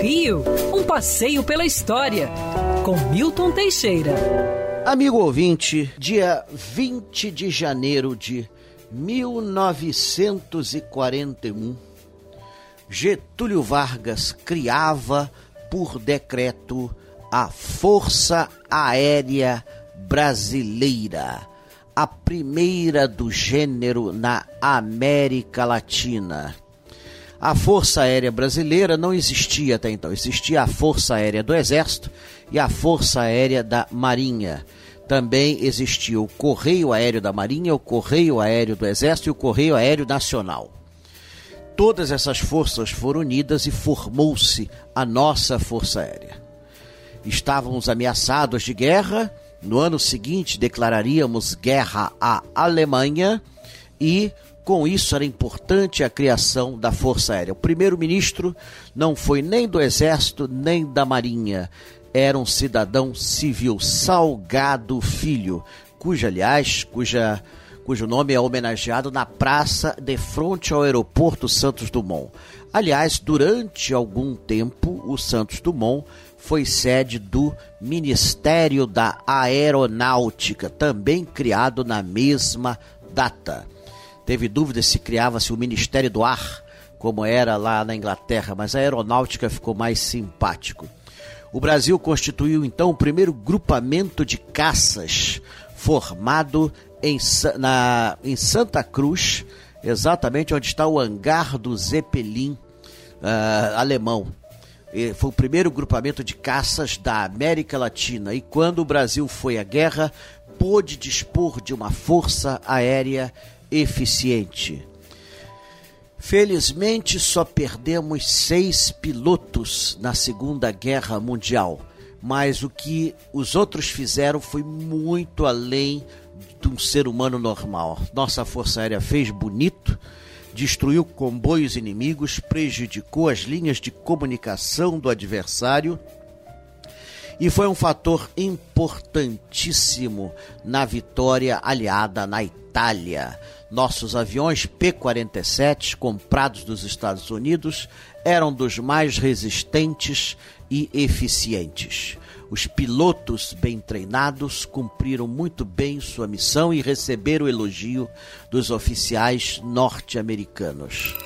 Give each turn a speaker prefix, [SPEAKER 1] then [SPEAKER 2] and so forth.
[SPEAKER 1] Rio, um passeio pela história, com Milton Teixeira.
[SPEAKER 2] Amigo ouvinte, dia 20 de janeiro de 1941, Getúlio Vargas criava por decreto a Força Aérea Brasileira, a primeira do gênero na América Latina. A Força Aérea Brasileira não existia até então, existia a Força Aérea do Exército e a Força Aérea da Marinha. Também existia o Correio Aéreo da Marinha, o Correio Aéreo do Exército e o Correio Aéreo Nacional. Todas essas forças foram unidas e formou-se a nossa Força Aérea. Estávamos ameaçados de guerra, no ano seguinte declararíamos guerra à Alemanha e com isso, era importante a criação da Força Aérea. O primeiro-ministro não foi nem do Exército nem da Marinha. Era um cidadão civil, Salgado Filho, cuja, aliás, cuja, cujo nome é homenageado na praça de frente ao aeroporto Santos Dumont. Aliás, durante algum tempo, o Santos Dumont foi sede do Ministério da Aeronáutica, também criado na mesma data. Teve dúvidas se criava-se o Ministério do Ar, como era lá na Inglaterra, mas a aeronáutica ficou mais simpático. O Brasil constituiu então o primeiro grupamento de caças formado em, na, em Santa Cruz, exatamente onde está o hangar do Zeppelin uh, alemão. E foi o primeiro grupamento de caças da América Latina. E quando o Brasil foi à guerra, pôde dispor de uma força aérea eficiente. Felizmente, só perdemos seis pilotos na Segunda Guerra Mundial, mas o que os outros fizeram foi muito além de um ser humano normal. Nossa Força Aérea fez bonito, destruiu comboios inimigos, prejudicou as linhas de comunicação do adversário e foi um fator importantíssimo na vitória aliada na Itália. Nossos aviões P-47, comprados dos Estados Unidos, eram dos mais resistentes e eficientes. Os pilotos bem treinados cumpriram muito bem sua missão e receberam o elogio dos oficiais norte-americanos.